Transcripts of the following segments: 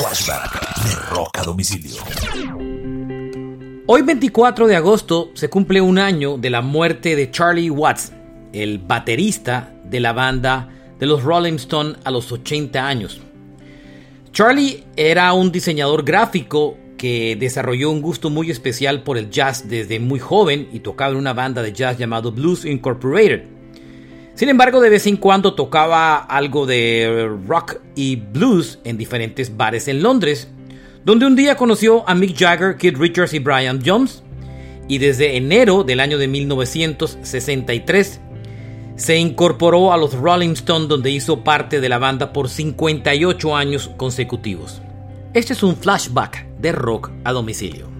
Flashback de Domicilio. Hoy 24 de agosto se cumple un año de la muerte de Charlie Watts, el baterista de la banda de los Rolling Stones a los 80 años. Charlie era un diseñador gráfico que desarrolló un gusto muy especial por el jazz desde muy joven y tocaba en una banda de jazz llamado Blues Incorporated. Sin embargo, de vez en cuando tocaba algo de rock y blues en diferentes bares en Londres, donde un día conoció a Mick Jagger, Keith Richards y Brian Jones, y desde enero del año de 1963 se incorporó a los Rolling Stones donde hizo parte de la banda por 58 años consecutivos. Este es un flashback de rock a domicilio.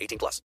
18 plus.